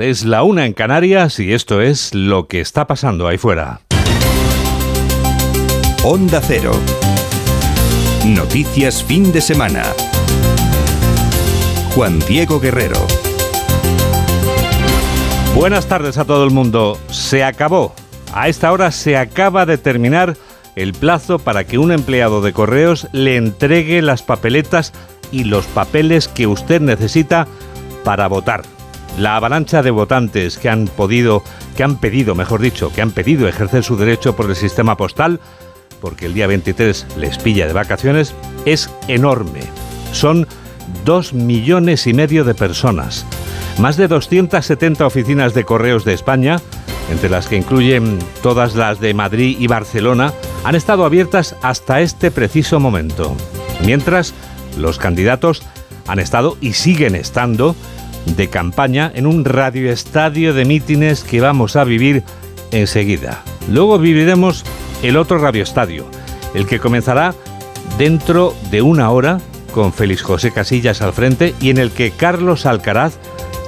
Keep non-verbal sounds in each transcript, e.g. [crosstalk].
Es la una en Canarias y esto es lo que está pasando ahí fuera. Onda Cero. Noticias fin de semana. Juan Diego Guerrero. Buenas tardes a todo el mundo. Se acabó. A esta hora se acaba de terminar el plazo para que un empleado de correos le entregue las papeletas y los papeles que usted necesita para votar. La avalancha de votantes que han podido, que han pedido, mejor dicho, que han pedido ejercer su derecho por el sistema postal, porque el día 23 les pilla de vacaciones, es enorme. Son dos millones y medio de personas. Más de 270 oficinas de correos de España, entre las que incluyen todas las de Madrid y Barcelona, han estado abiertas hasta este preciso momento. Mientras, los candidatos han estado y siguen estando de campaña en un radioestadio de mítines que vamos a vivir enseguida. Luego viviremos el otro radioestadio, el que comenzará dentro de una hora con Félix José Casillas al frente y en el que Carlos Alcaraz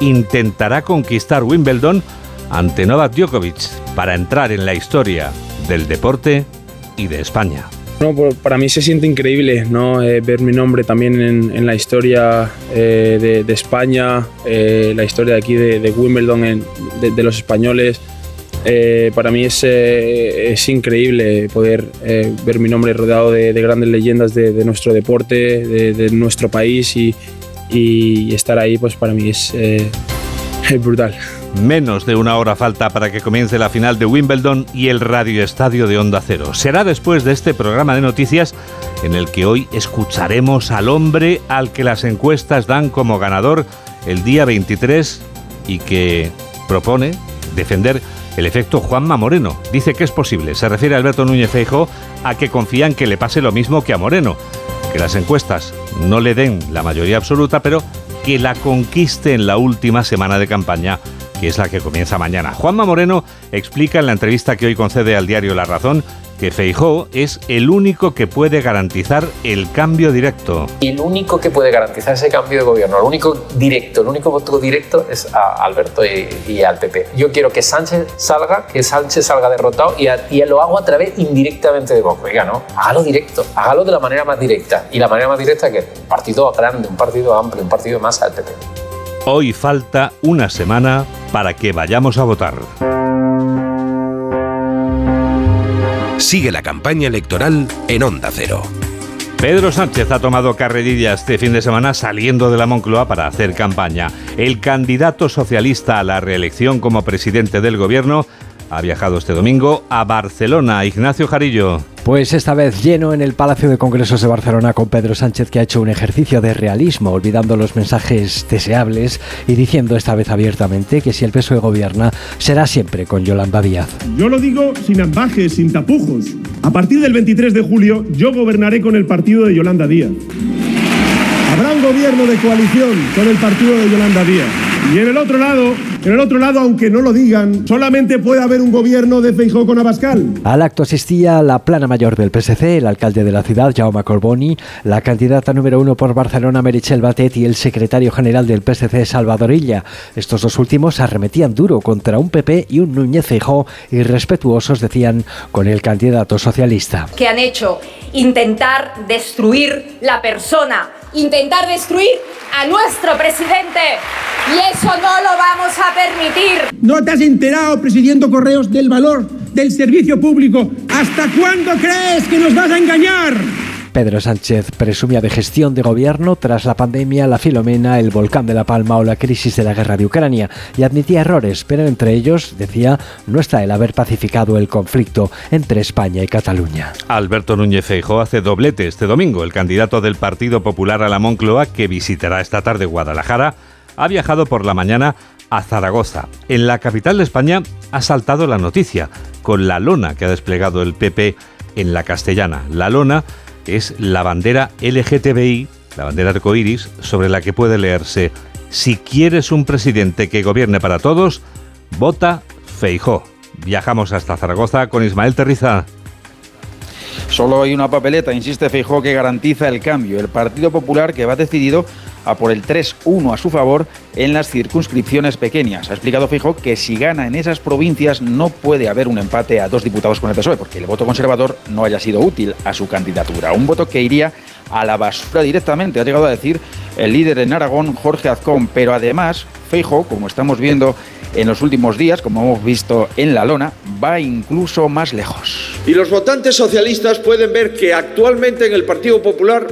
intentará conquistar Wimbledon ante Novak Djokovic para entrar en la historia del deporte y de España. No, para mí se siente increíble ¿no? Eh, ver mi nombre también en, la historia eh, de, España, eh, la historia de aquí de, Wimbledon, de, los españoles. para mí es, es increíble poder ver mi nombre rodeado de, grandes leyendas de, nuestro deporte, de, nuestro país y, y, estar ahí pues para mí es [laughs] brutal. Menos de una hora falta para que comience la final de Wimbledon y el Radio Estadio de Onda Cero. Será después de este programa de noticias en el que hoy escucharemos al hombre al que las encuestas dan como ganador el día 23 y que propone defender el efecto Juanma Moreno. Dice que es posible. Se refiere a Alberto Núñez Feijo a que confían que le pase lo mismo que a Moreno. Que las encuestas no le den la mayoría absoluta, pero que la conquiste en la última semana de campaña que es la que comienza mañana. Juanma Moreno explica en la entrevista que hoy concede al diario La Razón que Feijó es el único que puede garantizar el cambio directo. El único que puede garantizar ese cambio de gobierno, el único directo, el único voto directo es a Alberto y, al PP. Yo quiero que Sánchez salga, que Sánchez salga derrotado y, y lo hago a través indirectamente de Vox. Oiga, no, hágalo directo, hágalo de la manera más directa. Y la manera más directa que un partido grande, un partido amplio, un partido más al PP. Hoy falta una semana para que vayamos a votar. Sigue la campaña electoral en Onda Cero. Pedro Sánchez ha tomado carrerilla este fin de semana saliendo de la Moncloa para hacer campaña. El candidato socialista a la reelección como presidente del gobierno ha viajado este domingo a Barcelona. Ignacio Jarillo. Pues esta vez lleno en el Palacio de Congresos de Barcelona con Pedro Sánchez que ha hecho un ejercicio de realismo, olvidando los mensajes deseables y diciendo esta vez abiertamente que si el PSOE gobierna será siempre con Yolanda Díaz. Yo lo digo sin ambajes, sin tapujos. A partir del 23 de julio yo gobernaré con el partido de Yolanda Díaz. Habrá un gobierno de coalición con el partido de Yolanda Díaz. Y en el otro lado, en el otro lado, aunque no lo digan, solamente puede haber un gobierno de Feijóo con Abascal. Al acto asistía la plana mayor del PSC, el alcalde de la ciudad, Jaume Corboni, la candidata número uno por Barcelona, Merichel Batet, y el secretario general del PSC, Salvador Illa. Estos dos últimos arremetían duro contra un PP y un Núñez Feijóo irrespetuosos, decían, con el candidato socialista. Que han hecho intentar destruir la persona, intentar destruir a nuestro presidente. Y eso no lo vamos a permitir. ¿No te has enterado, presidiendo Correos, del valor del servicio público? ¿Hasta cuándo crees que nos vas a engañar? Pedro Sánchez presumía de gestión de gobierno tras la pandemia, la Filomena, el volcán de La Palma o la crisis de la guerra de Ucrania y admitía errores, pero entre ellos, decía, no está el haber pacificado el conflicto entre España y Cataluña. Alberto Núñez Feijóo hace doblete este domingo. El candidato del Partido Popular a la Moncloa, que visitará esta tarde Guadalajara, ha viajado por la mañana a Zaragoza. En la capital de España ha saltado la noticia con la lona que ha desplegado el PP en la castellana. La lona es la bandera LGTBI, la bandera arcoíris, sobre la que puede leerse: Si quieres un presidente que gobierne para todos, vota Feijó. Viajamos hasta Zaragoza con Ismael Terriza. Solo hay una papeleta, insiste Feijó, que garantiza el cambio. El Partido Popular, que va decidido a por el 3-1 a su favor en las circunscripciones pequeñas. Ha explicado Fijo que si gana en esas provincias no puede haber un empate a dos diputados con el PSOE, porque el voto conservador no haya sido útil a su candidatura. Un voto que iría a la basura directamente, ha llegado a decir el líder en Aragón, Jorge Azcón, pero además Feijo, como estamos viendo en los últimos días, como hemos visto en la lona, va incluso más lejos. Y los votantes socialistas pueden ver que actualmente en el Partido Popular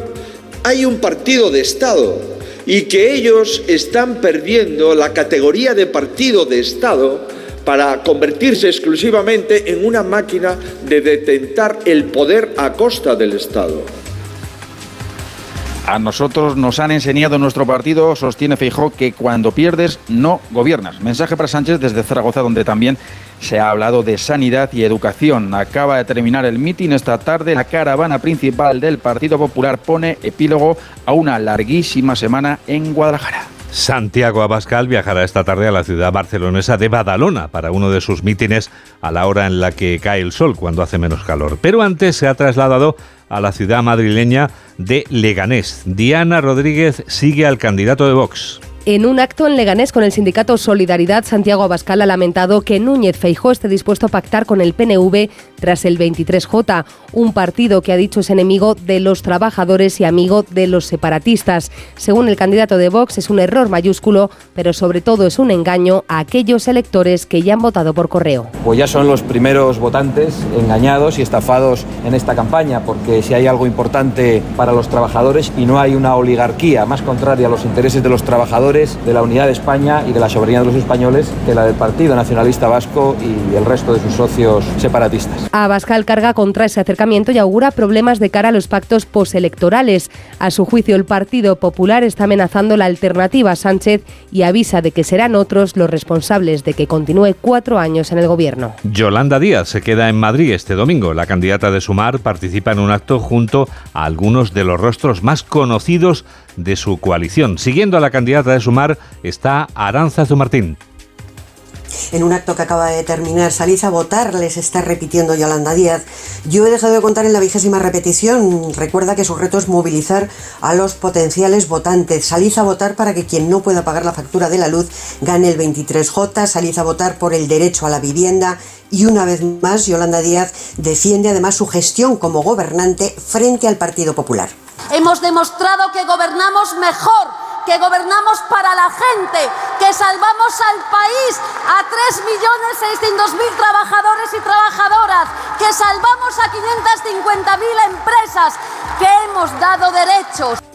hay un partido de Estado y que ellos están perdiendo la categoría de partido de Estado para convertirse exclusivamente en una máquina de detentar el poder a costa del Estado. A nosotros nos han enseñado nuestro partido, sostiene Feijó, que cuando pierdes no gobiernas. Mensaje para Sánchez desde Zaragoza, donde también se ha hablado de sanidad y educación. Acaba de terminar el mitin esta tarde. La caravana principal del Partido Popular pone epílogo a una larguísima semana en Guadalajara. Santiago Abascal viajará esta tarde a la ciudad barcelonesa de Badalona para uno de sus mítines a la hora en la que cae el sol, cuando hace menos calor. Pero antes se ha trasladado a la ciudad madrileña de Leganés. Diana Rodríguez sigue al candidato de Vox. En un acto en Leganés con el sindicato Solidaridad, Santiago Abascal ha lamentado que Núñez Feijó esté dispuesto a pactar con el PNV tras el 23J, un partido que ha dicho es enemigo de los trabajadores y amigo de los separatistas. Según el candidato de Vox, es un error mayúsculo, pero sobre todo es un engaño a aquellos electores que ya han votado por correo. Pues ya son los primeros votantes engañados y estafados en esta campaña, porque si hay algo importante para los trabajadores y no hay una oligarquía más contraria a los intereses de los trabajadores, de la unidad de España y de la soberanía de los españoles que la del Partido Nacionalista Vasco y el resto de sus socios separatistas. Abascal carga contra ese acercamiento y augura problemas de cara a los pactos postelectorales. A su juicio, el Partido Popular está amenazando la alternativa a Sánchez y avisa de que serán otros los responsables de que continúe cuatro años en el gobierno. Yolanda Díaz se queda en Madrid este domingo. La candidata de Sumar participa en un acto junto a algunos de los rostros más conocidos de su coalición. Siguiendo a la candidata de Sumar está Aranza Zumartín. En un acto que acaba de terminar, salís a votar, les está repitiendo Yolanda Díaz. Yo he dejado de contar en la vigésima repetición. Recuerda que su reto es movilizar a los potenciales votantes. Salís a votar para que quien no pueda pagar la factura de la luz gane el 23J. Salís a votar por el derecho a la vivienda. Y una vez más, Yolanda Díaz defiende además su gestión como gobernante frente al Partido Popular. Hemos demostrado que gobernamos mejor, que gobernamos para la gente, que salvamos al país a 3.600.000 trabajadores y trabajadoras, que salvamos a 550.000 empresas, que hemos dado derechos.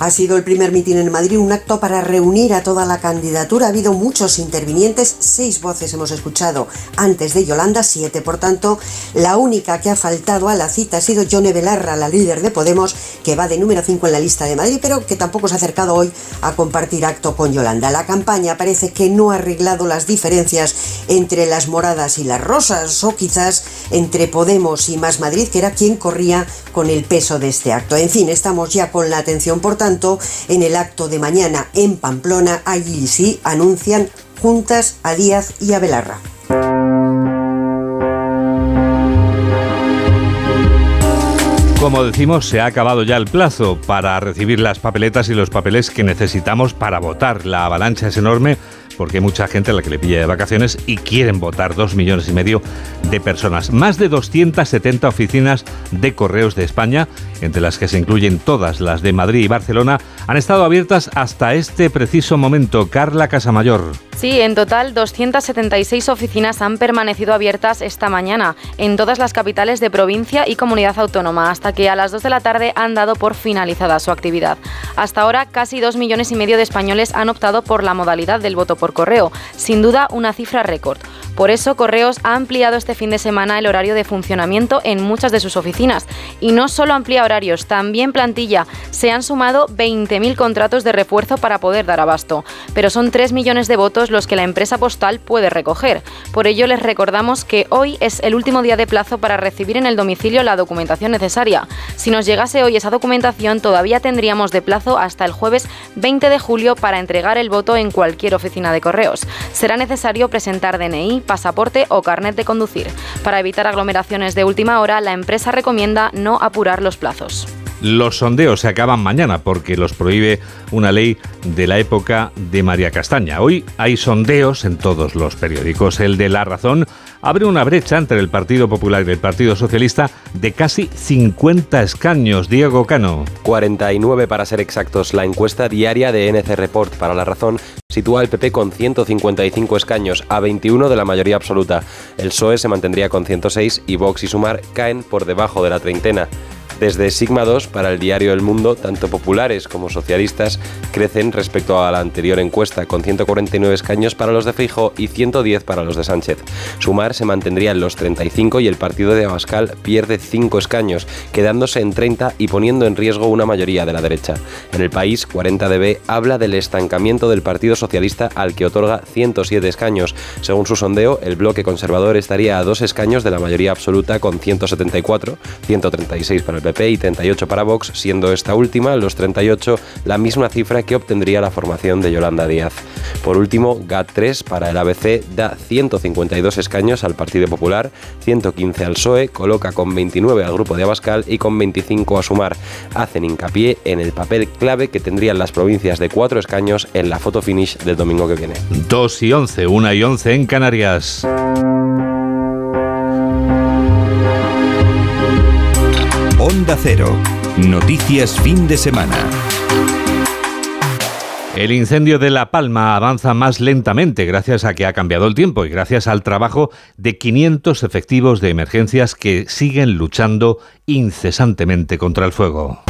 Ha sido el primer mitin en Madrid, un acto para reunir a toda la candidatura. Ha habido muchos intervinientes, seis voces hemos escuchado antes de Yolanda, siete por tanto. La única que ha faltado a la cita ha sido Yone Belarra, la líder de Podemos, que va de número 5 en la lista de Madrid, pero que tampoco se ha acercado hoy a compartir acto con Yolanda. La campaña parece que no ha arreglado las diferencias entre las moradas y las rosas, o quizás entre Podemos y Más Madrid, que era quien corría con el peso de este acto. En fin, estamos ya con la atención, por tanto, en el acto de mañana en Pamplona, allí sí anuncian juntas a Díaz y a Belarra. Como decimos, se ha acabado ya el plazo para recibir las papeletas y los papeles que necesitamos para votar. La avalancha es enorme porque hay mucha gente a la que le pilla de vacaciones y quieren votar dos millones y medio de personas. Más de 270 oficinas de correos de España, entre las que se incluyen todas las de Madrid y Barcelona, han estado abiertas hasta este preciso momento. Carla Casamayor. Sí, en total 276 oficinas han permanecido abiertas esta mañana en todas las capitales de provincia y comunidad autónoma, hasta que a las 2 de la tarde han dado por finalizada su actividad. Hasta ahora, casi 2 millones y medio de españoles han optado por la modalidad del voto por correo, sin duda una cifra récord. Por eso, Correos ha ampliado este fin de semana el horario de funcionamiento en muchas de sus oficinas. Y no solo amplía horarios, también plantilla. Se han sumado 20.000 contratos de refuerzo para poder dar abasto. Pero son 3 millones de votos los que la empresa postal puede recoger. Por ello, les recordamos que hoy es el último día de plazo para recibir en el domicilio la documentación necesaria. Si nos llegase hoy esa documentación, todavía tendríamos de plazo hasta el jueves 20 de julio para entregar el voto en cualquier oficina de correos. Será necesario presentar DNI, pasaporte o carnet de conducir. Para evitar aglomeraciones de última hora, la empresa recomienda no apurar los plazos. Los sondeos se acaban mañana porque los prohíbe una ley de la época de María Castaña. Hoy hay sondeos en todos los periódicos. El de La Razón abre una brecha entre el Partido Popular y el Partido Socialista de casi 50 escaños. Diego Cano. 49 para ser exactos. La encuesta diaria de NC Report para La Razón sitúa al PP con 155 escaños, a 21 de la mayoría absoluta. El PSOE se mantendría con 106 y Vox y Sumar caen por debajo de la treintena. Desde Sigma 2 para el diario El Mundo, tanto populares como socialistas crecen respecto a la anterior encuesta, con 149 escaños para los de Feijóo y 110 para los de Sánchez. Sumar se mantendría en los 35 y el partido de Abascal pierde 5 escaños, quedándose en 30 y poniendo en riesgo una mayoría de la derecha. En el país, 40DB habla del estancamiento del Partido Socialista al que otorga 107 escaños. Según su sondeo, el bloque conservador estaría a dos escaños de la mayoría absoluta con 174, 136 para el Y 38 para Vox, siendo esta última, los 38, la misma cifra que obtendría la formación de Yolanda Díaz. Por último, GAT3 para el ABC da 152 escaños al Partido Popular, 115 al PSOE, coloca con 29 al grupo de Abascal y con 25 a Sumar. Hacen hincapié en el papel clave que tendrían las provincias de cuatro escaños en la foto finish del domingo que viene. 2 y 11, 1 y 11 en Canarias. Onda Cero. Noticias fin de semana. El incendio de La Palma avanza más lentamente gracias a que ha cambiado el tiempo y gracias al trabajo de 500 efectivos de emergencias que siguen luchando incesantemente contra el fuego.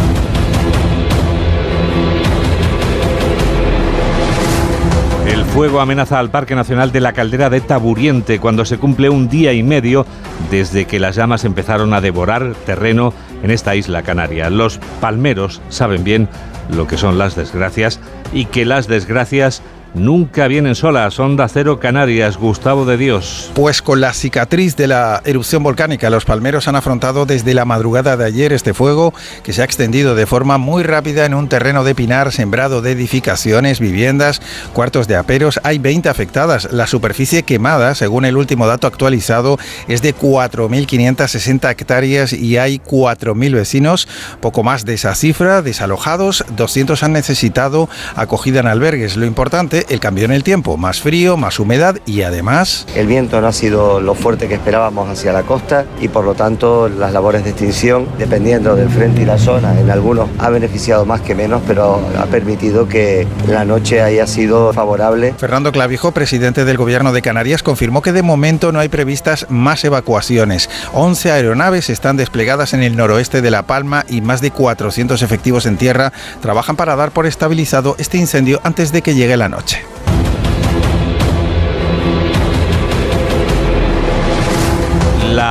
El fuego amenaza al Parque Nacional de la Caldera de Taburiente cuando se cumple un día y medio desde que las llamas empezaron a devorar terreno en esta isla canaria. Los palmeros saben bien lo que son las desgracias y que las desgracias nunca vienen solas. Onda Cero Canarias, Gustavo de Dios. Pues con la cicatriz de la erupción volcánica, los palmeros han afrontado desde la madrugada de ayer este fuego que se ha extendido de forma muy rápida en un terreno de pinar sembrado de edificaciones, viviendas, cuartos de aperos. Hay 20 afectadas. La superficie quemada, según el último dato actualizado, es de 4.560 hectáreas y hay 4.000 vecinos. Poco más de esa cifra, desalojados, 200 han necesitado acogida en albergues. Lo importante el cambio en el tiempo, más frío, más humedad y además... El viento no ha sido lo fuerte que esperábamos hacia la costa y por lo tanto las labores de extinción, dependiendo del frente y la zona, en algunos ha beneficiado más que menos, pero ha permitido que la noche haya sido favorable. Fernando Clavijo, presidente del Gobierno de Canarias, confirmó que de momento no hay previstas más evacuaciones. 11 aeronaves están desplegadas en el noroeste de La Palma y más de 400 efectivos en tierra trabajan para dar por estabilizado este incendio antes de que llegue la noche.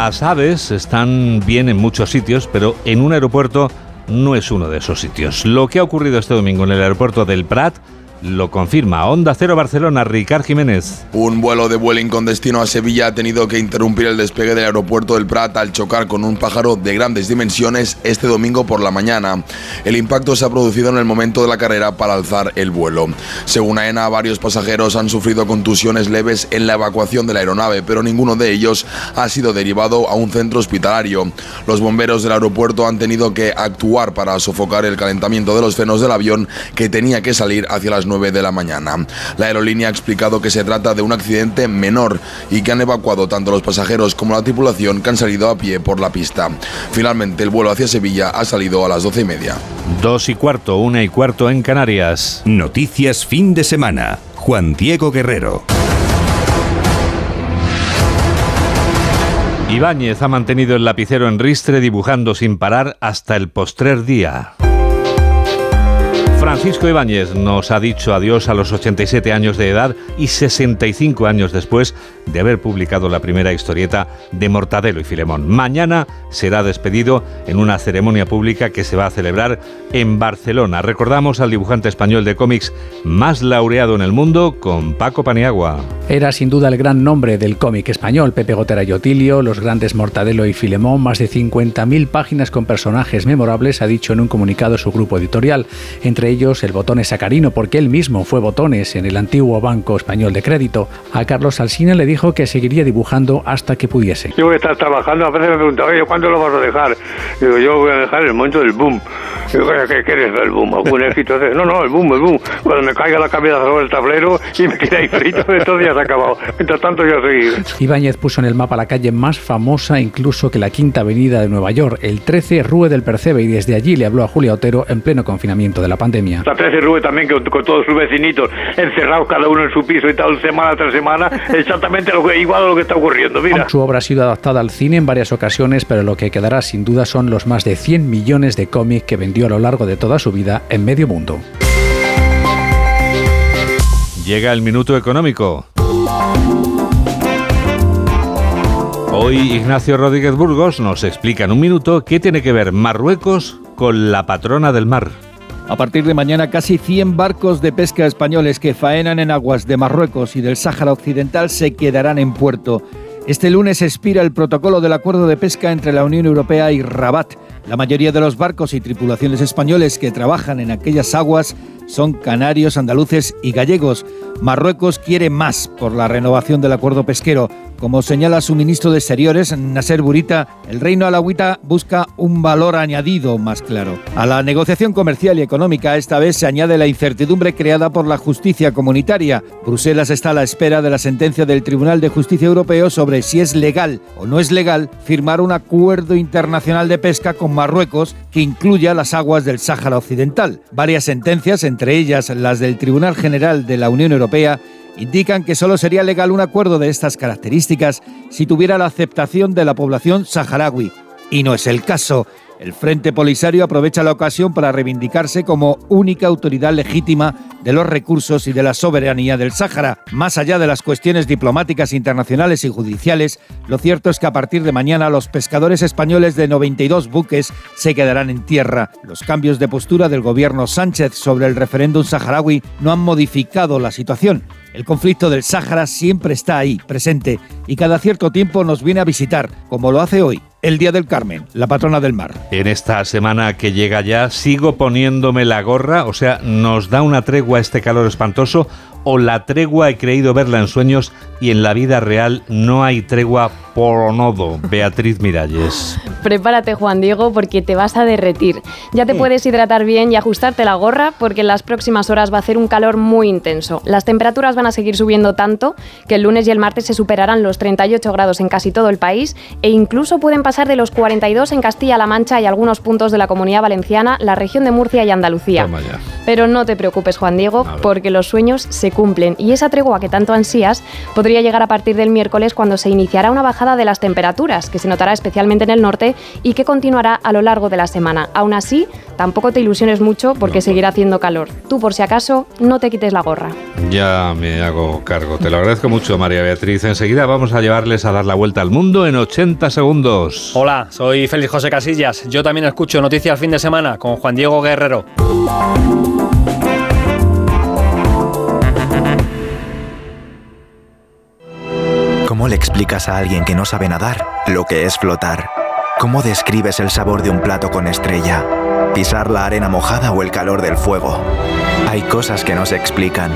Las aves están bien en muchos sitios, pero en un aeropuerto no es uno de esos sitios. Lo que ha ocurrido este domingo en el aeropuerto del Prat lo confirma Onda Cero Barcelona, Ricard Jiménez. Un vuelo de Vueling con destino a Sevilla ha tenido que interrumpir el despegue del aeropuerto del Prat al chocar con un pájaro de grandes dimensiones este domingo por la mañana. El impacto se ha producido en el momento de la carrera para alzar el vuelo. Según AENA, varios pasajeros han sufrido contusiones leves en la evacuación de la aeronave, pero ninguno de ellos ha sido derivado a un centro hospitalario. Los bomberos del aeropuerto han tenido que actuar para sofocar el calentamiento de los frenos del avión que tenía que salir hacia las 9 de la mañana. La aerolínea ha explicado que se trata de un accidente menor y que han evacuado tanto los pasajeros como la tripulación que han salido a pie por la pista. Finalmente, el vuelo hacia Sevilla ha salido a las 12 y media. Dos y cuarto, una y cuarto en Canarias. Noticias fin de semana. Juan Diego Guerrero. Ibáñez ha mantenido el lapicero en ristre dibujando sin parar hasta el postrer día. Francisco Ibáñez nos ha dicho adiós a los 87 años de edad y 65 años después de haber publicado la primera historieta de Mortadelo y Filemón. Mañana será despedido en una ceremonia pública que se va a celebrar en Barcelona. Recordamos al dibujante español de cómics más laureado en el mundo con Paco Paniagua. Era sin duda el gran nombre del cómic español, Pepe Gotera y Otilio, los grandes Mortadelo y Filemón, más de 50.000 páginas con personajes memorables, ha dicho en un comunicado su grupo editorial, entre ellos el Botones Sacarino, porque él mismo fue Botones en el antiguo Banco Español de Crédito. A Carlos Alsina le dijo que seguiría dibujando hasta que pudiese. Yo voy a estar trabajando, a veces me preguntan, oye, ¿cuándo lo vas a dejar? Digo, yo voy a dejar el momento del boom. Digo, ¿qué quieres el boom? ¿Algún [laughs] éxito? No, no, el boom, el boom. Cuando me caiga la cabeza sobre el tablero y me quede ahí frito, [laughs] entonces ya se ha acabado. Mientras tanto, yo seguir. Ibáñez puso en el mapa la calle más famosa incluso que la Quinta Avenida de Nueva York, el 13 Rue del Percebe, y desde allí le habló a Julia Otero en pleno confinamiento de la pandemia. La 13 Rue también, con, con todos sus vecinitos, encerrados cada uno en su piso y tal, semana tras semana, [laughs] exactamente lo que, igual a lo que está ocurriendo, mira. Su obra ha sido adaptada al cine en varias ocasiones, pero lo que quedará sin duda son los más de 100 millones de cómics que vendió a lo largo de toda su vida en medio mundo. Llega el minuto económico. Hoy Ignacio Rodríguez Burgos nos explica en un minuto qué tiene que ver Marruecos con la patrona del mar. A partir de mañana, casi 100 barcos de pesca españoles que faenan en aguas de Marruecos y del Sáhara Occidental se quedarán en puerto. Este lunes expira el protocolo del acuerdo de pesca entre la Unión Europea y Rabat. La mayoría de los barcos y tripulaciones españoles que trabajan en aquellas aguas son canarios, andaluces y gallegos. Marruecos quiere más por la renovación del acuerdo pesquero. Como señala su ministro de Exteriores, Nasser Burita, el reino alawita busca un valor añadido más claro. A la negociación comercial y económica esta vez se añade la incertidumbre creada por la justicia comunitaria. Bruselas está a la espera de la sentencia del Tribunal de Justicia Europeo sobre si es legal o no es legal firmar un acuerdo internacional de pesca con Marruecos que incluya las aguas del Sáhara Occidental. Varias sentencias, entre ellas las del Tribunal General de la Unión Europea, indican que solo sería legal un acuerdo de estas características si tuviera la aceptación de la población saharaui. Y no es el caso. El Frente Polisario aprovecha la ocasión para reivindicarse como única autoridad legítima de los recursos y de la soberanía del Sáhara. Más allá de las cuestiones diplomáticas internacionales y judiciales, lo cierto es que a partir de mañana los pescadores españoles de 92 buques se quedarán en tierra. Los cambios de postura del gobierno Sánchez sobre el referéndum saharaui no han modificado la situación. El conflicto del Sáhara siempre está ahí, presente, y cada cierto tiempo nos viene a visitar, como lo hace hoy, el Día del Carmen, la patrona del mar. En esta semana que llega ya, sigo poniéndome la gorra, o sea, nos da una tregua este calor espantoso, o la tregua he creído verla en sueños y en la vida real no hay tregua por nodo. Beatriz Miralles. Prepárate, Juan Diego, porque te vas a derretir. Ya te puedes hidratar bien y ajustarte la gorra, porque en las próximas horas va a hacer un calor muy intenso. Las temperaturas van a seguir subiendo tanto que el lunes y el martes se superarán los 38 grados en casi todo el país e incluso pueden pasar de los 42 en Castilla-La Mancha y algunos puntos de la Comunidad Valenciana, la región de Murcia y Andalucía. Pero no te preocupes, Juan Diego, porque los sueños se cumplen y esa tregua que tanto ansías podría llegar a partir del miércoles cuando se iniciará una bajada de las temperaturas, que se notará especialmente en el norte y que continuará a lo largo de la semana. Aún así, tampoco te ilusiones mucho porque seguirá haciendo calor. Tú, por si acaso, no te quites la gorra. Ya me hago cargo. Te lo agradezco mucho, María Beatriz. Enseguida vamos a llevarles a dar la vuelta al mundo en 80 segundos. Hola, soy Félix José Casillas. Yo también escucho Noticias Fin de Semana con Juan Diego Guerrero. ¿Cómo le explicas a alguien que no sabe nadar lo que es flotar? ¿Cómo describes el sabor de un plato con estrella? ¿Pisar la arena mojada o el calor del fuego? Hay cosas que no se explican.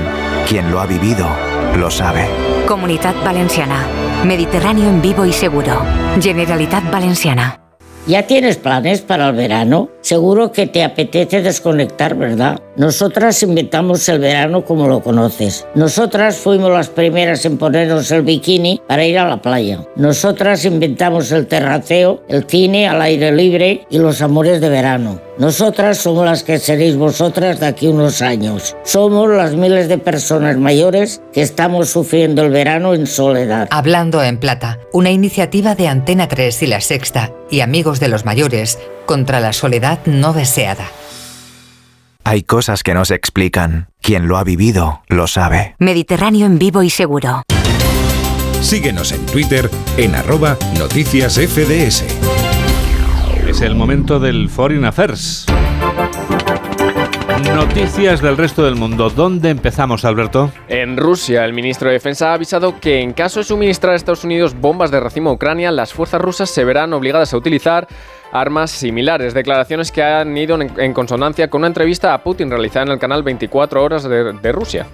Quien lo ha vivido, lo sabe. Comunidad Valenciana. Mediterráneo en vivo y seguro. Generalitat Valenciana. ¿Ya tienes planes para el verano? Seguro que te apetece desconectar, ¿verdad? Nosotras inventamos el verano como lo conoces. Nosotras fuimos las primeras en ponernos el bikini para ir a la playa. Nosotras inventamos el terraceo, el cine al aire libre y los amores de verano. Nosotras somos las que seréis vosotras de aquí unos años. Somos las miles de personas mayores que estamos sufriendo el verano en soledad. Hablando en Plata, una iniciativa de Antena 3 y La Sexta y Amigos de los Mayores contra la soledad no deseada. Hay cosas que no se explican. Quien lo ha vivido, lo sabe. Mediterráneo en vivo y seguro. Síguenos en Twitter en arroba noticias FDS. Es el momento del Foreign Affairs. Noticias del resto del mundo. ¿Dónde empezamos, Alberto? En Rusia, el ministro de Defensa ha avisado que en caso de suministrar a Estados Unidos bombas de racimo a Ucrania, las fuerzas rusas se verán obligadas a utilizar armas similares. Declaraciones que han ido en, consonancia con una entrevista a Putin realizada en el canal 24 Horas de Rusia.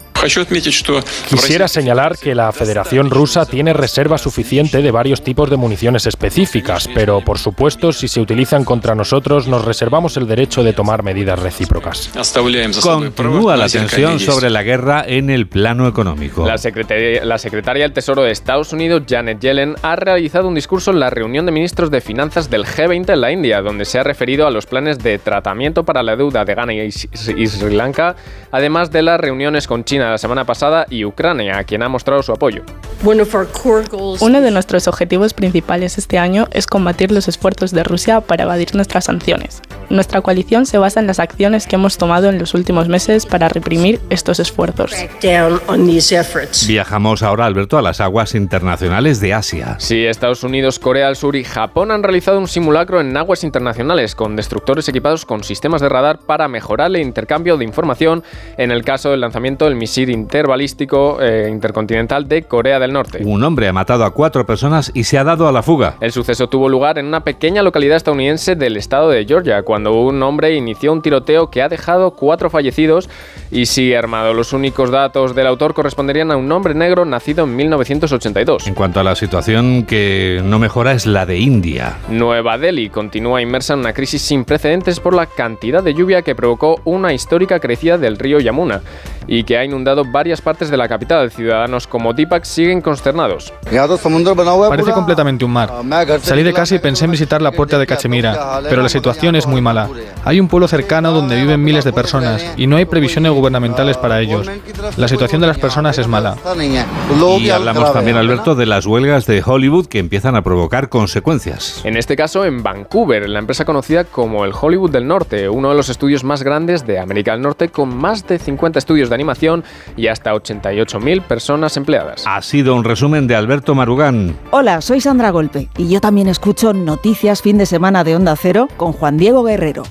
Quisiera señalar que la Federación Rusa tiene reserva suficiente de varios tipos de municiones específicas, pero por supuesto, si se utilizan contra nosotros, nos reservamos el derecho de tomar medidas recíprocas. Continúa la tensión sobre la guerra en el plano económico. La secretaria, la secretaria del Tesoro de Estados Unidos, Janet Yellen, ha realizado un discurso en la reunión de ministros de finanzas del G20 en la India, donde se ha referido a los planes de tratamiento para la deuda de Ghana y Sri Lanka, además de las reuniones con China la semana pasada y Ucrania, a quien ha mostrado su apoyo. Uno de nuestros objetivos principales este año es combatir los esfuerzos de Rusia para evadir nuestras sanciones. Nuestra coalición se basa en las acciones que hemos tomado en los últimos meses para reprimir estos esfuerzos. Viajamos ahora, Alberto, a las aguas internacionales de Asia. Sí, Estados Unidos, Corea del Sur y Japón han realizado un simulacro en aguas internacionales con destructores equipados con sistemas de radar para mejorar el intercambio de información en el caso del lanzamiento del misil interbalístico eh, intercontinental de Corea del Norte. Un hombre ha matado a cuatro personas y se ha dado a la fuga. El suceso tuvo lugar en una pequeña localidad estadounidense del estado de Georgia, cuando un hombre inició un tiroteo que ha dejado cuatro fallecidos y sigue armado. Los únicos datos del autor corresponderían a un hombre negro nacido en 1982. En cuanto a la situación que no mejora es la de India. Nueva Delhi continúa inmersa en una crisis sin precedentes por la cantidad de lluvia que provocó una histórica crecida del río Yamuna y que ha inundado varias partes de la capital. Ciudadanos como Deepak siguen consternados. Parece completamente un mar. Salí de casa y pensé en visitar la puerta de Cachemira, pero la situación es muy mala. Hay un pueblo cercano donde viven miles de personas y no hay previsiones gubernamentales para ellos. La situación de las personas es mala. Y hablamos también, Alberto, de las huelgas de Hollywood que empiezan a provocar consecuencias. En este caso, en Vancouver, la empresa conocida como el Hollywood del Norte, uno de los estudios más grandes de América del Norte, con más de 50 estudios de animación y hasta 88.000 personas empleadas. Ha sido un resumen de Alberto Marugán. Hola, soy Sandra Golpe y yo también escucho Noticias Fin de Semana de Onda Cero con Juan Diego Guerrero.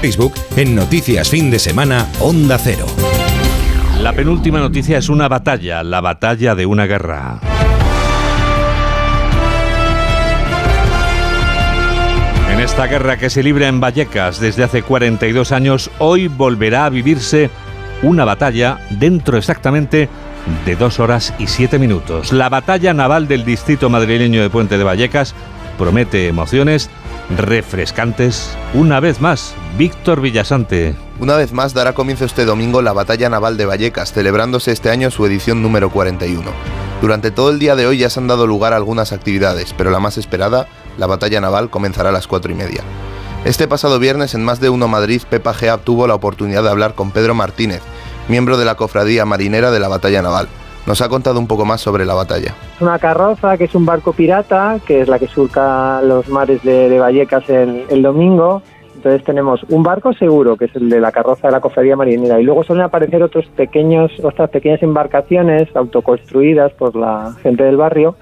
Facebook en Noticias Fin de Semana Onda Cero. La penúltima noticia es una batalla, la batalla de una guerra. En esta guerra que se libra en Vallecas desde hace 42 años, hoy volverá a vivirse una batalla dentro exactamente de dos horas y siete minutos. La batalla naval del distrito madrileño de Puente de Vallecas promete emociones refrescantes una vez más. Víctor Villasante. Una vez más dará comienzo este domingo la Batalla Naval de Vallecas, celebrándose este año su edición número 41. Durante todo el día de hoy ya se han dado lugar algunas actividades, pero la más esperada la batalla naval comenzará a las 4 y media. Este pasado viernes en Más de Uno Madrid, Pepa Gea tuvo la oportunidad de hablar con Pedro Martínez, miembro de la cofradía marinera de la batalla naval. Nos ha contado un poco más sobre la batalla. Es una carroza que es un barco pirata, que es la que surca los mares de, Vallecas el, el domingo. Entonces tenemos un barco seguro, que es el de la carroza de la cofradía marinera, y luego suelen aparecer otros pequeños, otras pequeñas embarcaciones autoconstruidas por la gente del barrio,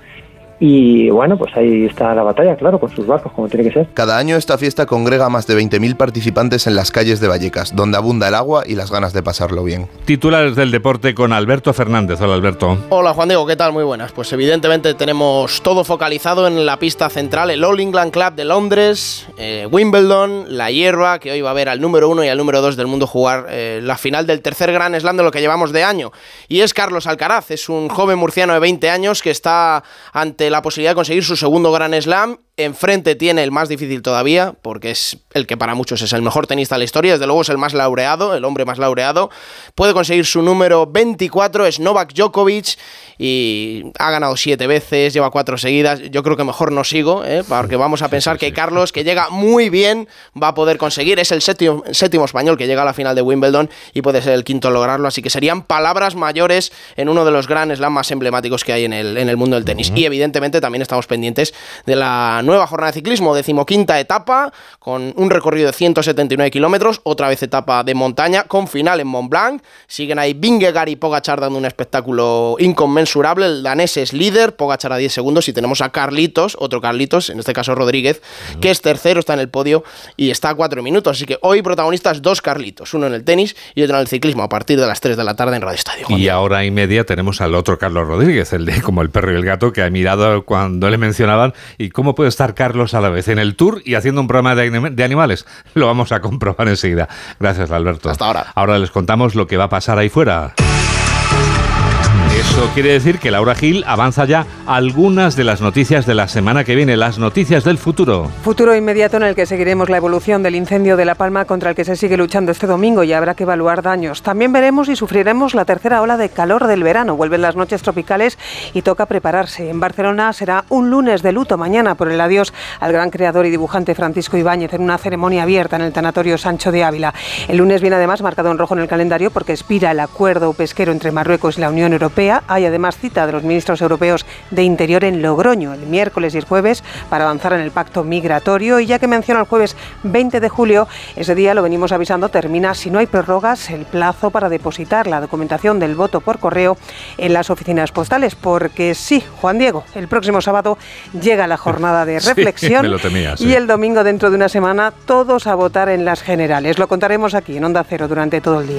y bueno, pues ahí está la batalla, claro, con sus barcos, como tiene que ser. Cada año esta fiesta congrega a más de 20.000 participantes en las calles de Vallecas, donde abunda el agua y las ganas de pasarlo bien. Titulares del deporte con Alberto Fernández. Hola, Alberto. Hola, Juan Diego, ¿qué tal? Muy buenas. Pues evidentemente tenemos todo focalizado en la pista central, el All England Club de Londres, eh, Wimbledon, la hierba, que hoy va a ver al número uno y al número dos del mundo jugar eh, la final del tercer Gran Slam de lo que llevamos de año. Y es Carlos Alcaraz, es un joven murciano de 20 años que está ante la posibilidad de conseguir su segundo Gran Slam Enfrente tiene el más difícil todavía, porque es el que para muchos es el mejor tenista de la historia, desde luego es el más laureado, el hombre más laureado. Puede conseguir su número 24, es Novak Djokovic, y ha ganado siete veces, lleva cuatro seguidas. Yo creo que mejor no sigo, ¿eh? porque vamos a pensar que Carlos, que llega muy bien, va a poder conseguir. Es el séptimo, séptimo español que llega a la final de Wimbledon y puede ser el quinto lograrlo, así que serían palabras mayores en uno de los grandes slams más emblemáticos que hay en el, en el mundo del tenis. Y evidentemente también estamos pendientes de la nueva jornada de ciclismo, decimoquinta etapa, con un recorrido de 179 kilómetros, otra vez etapa de montaña, con final en Mont Blanc. Siguen ahí Vingegaard y Pogachar dando un espectáculo inconmensurable. El danés es líder, Pogachar a 10 segundos. Y tenemos a Carlitos, otro Carlitos, en este caso Rodríguez, que es tercero, está en el podio y está a 4 minutos. Así que hoy protagonistas dos Carlitos, uno en el tenis y otro en el ciclismo, a partir de las 3 de la tarde en Radio Estadio. Y ahora y media tenemos al otro Carlos Rodríguez, el de como el perro y el gato, que ha mirado cuando le mencionaban. ¿Y cómo puede estar Carlos a la vez en el tour y haciendo un programa de, animales. Lo vamos a comprobar enseguida. Gracias, Alberto. Hasta ahora. Ahora les contamos lo que va a pasar ahí fuera. Eso quiere decir que Laura Gil avanza ya algunas de las noticias de la semana que viene, las noticias del futuro. Futuro inmediato en el que seguiremos la evolución del incendio de La Palma contra el que se sigue luchando este domingo y habrá que evaluar daños. También veremos y sufriremos la tercera ola de calor del verano. Vuelven las noches tropicales y toca prepararse. En Barcelona será un lunes de luto mañana por el adiós al gran creador y dibujante Francisco Ibáñez en una ceremonia abierta en el Tanatorio Sancho de Ávila. El lunes viene además marcado en rojo en el calendario porque expira el acuerdo pesquero entre Marruecos y la Unión Europea hay además cita de los ministros europeos de Interior en Logroño el miércoles y el jueves para avanzar en el pacto migratorio. Y ya que menciona el jueves 20 de julio, ese día lo venimos avisando, termina, si no hay prórrogas, el plazo para depositar la documentación del voto por correo en las oficinas postales. Porque sí, Juan Diego, el próximo sábado llega la jornada de [laughs] reflexión y el domingo dentro de una semana todos a votar en las generales. Lo contaremos aquí en Onda Cero durante todo el día.